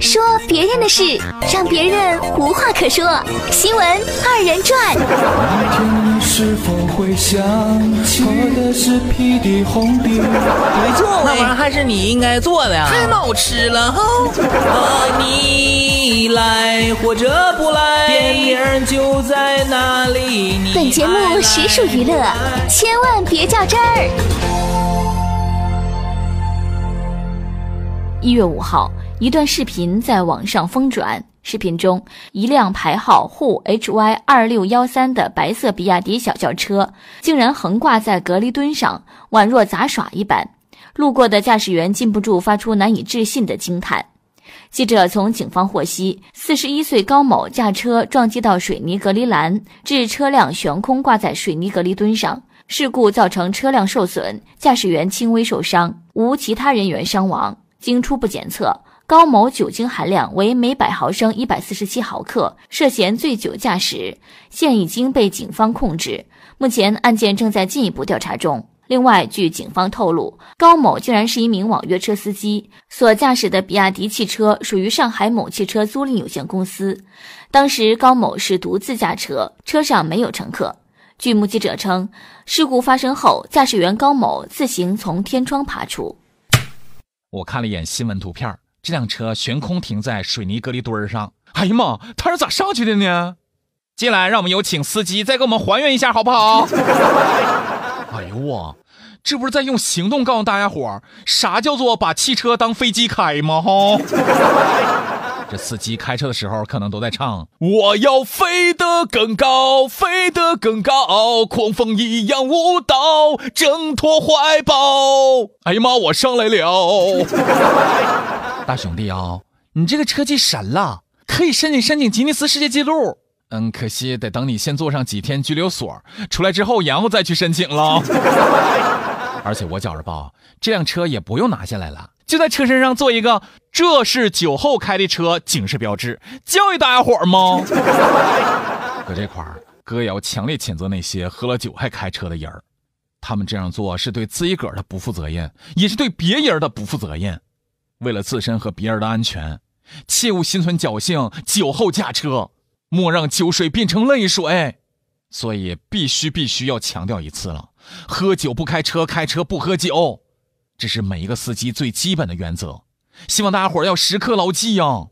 说别人的事，让别人无话可说。新闻二人转。你是否会想起的是红的？没错，那玩意儿还是你应该做的呀，太好吃了哈！啊，你来或者不来，电影就在那里。本节目实属娱乐，千万别较真儿。一月五号。一段视频在网上疯转，视频中一辆牌号沪 HY 二六幺三的白色比亚迪小轿车竟然横挂在隔离墩上，宛若杂耍一般。路过的驾驶员禁不住发出难以置信的惊叹。记者从警方获悉，四十一岁高某驾车撞击到水泥隔离栏，致车辆悬空挂在水泥隔离墩上，事故造成车辆受损，驾驶员轻微受伤，无其他人员伤亡。经初步检测。高某酒精含量为每百毫升一百四十七毫克，涉嫌醉酒驾驶，现已经被警方控制。目前案件正在进一步调查中。另外，据警方透露，高某竟然是一名网约车司机，所驾驶的比亚迪汽车属于上海某汽车租赁有限公司。当时高某是独自驾车，车上没有乘客。据目击者称，事故发生后，驾驶员高某自行从天窗爬出。我看了一眼新闻图片。这辆车悬空停在水泥隔离墩儿上，哎呀妈，他是咋上去的呢？进来，让我们有请司机再给我们还原一下，好不好？哎呦我，这不是在用行动告诉大家伙啥叫做把汽车当飞机开吗？哈。这司机开车的时候可能都在唱：“我要飞得更高，飞得更高，狂风一样舞蹈，挣脱怀抱。”哎呀妈，我上来了！大兄弟啊，你这个车技神了，可以申请申请吉尼斯世界纪录。嗯，可惜得等你先坐上几天拘留所，出来之后然后再去申请了。而且我觉着吧，这辆车也不用拿下来了。就在车身上做一个，这是酒后开的车警示标志，教育大家伙儿吗？搁这块儿，哥也要强烈谴责那些喝了酒还开车的人儿，他们这样做是对自己个儿的不负责任，也是对别人的不负责任。为了自身和别人的安全，切勿心存侥幸，酒后驾车，莫让酒水变成泪水。所以必须必须要强调一次了：喝酒不开车，开车不喝酒。这是每一个司机最基本的原则，希望大家伙要时刻牢记呀。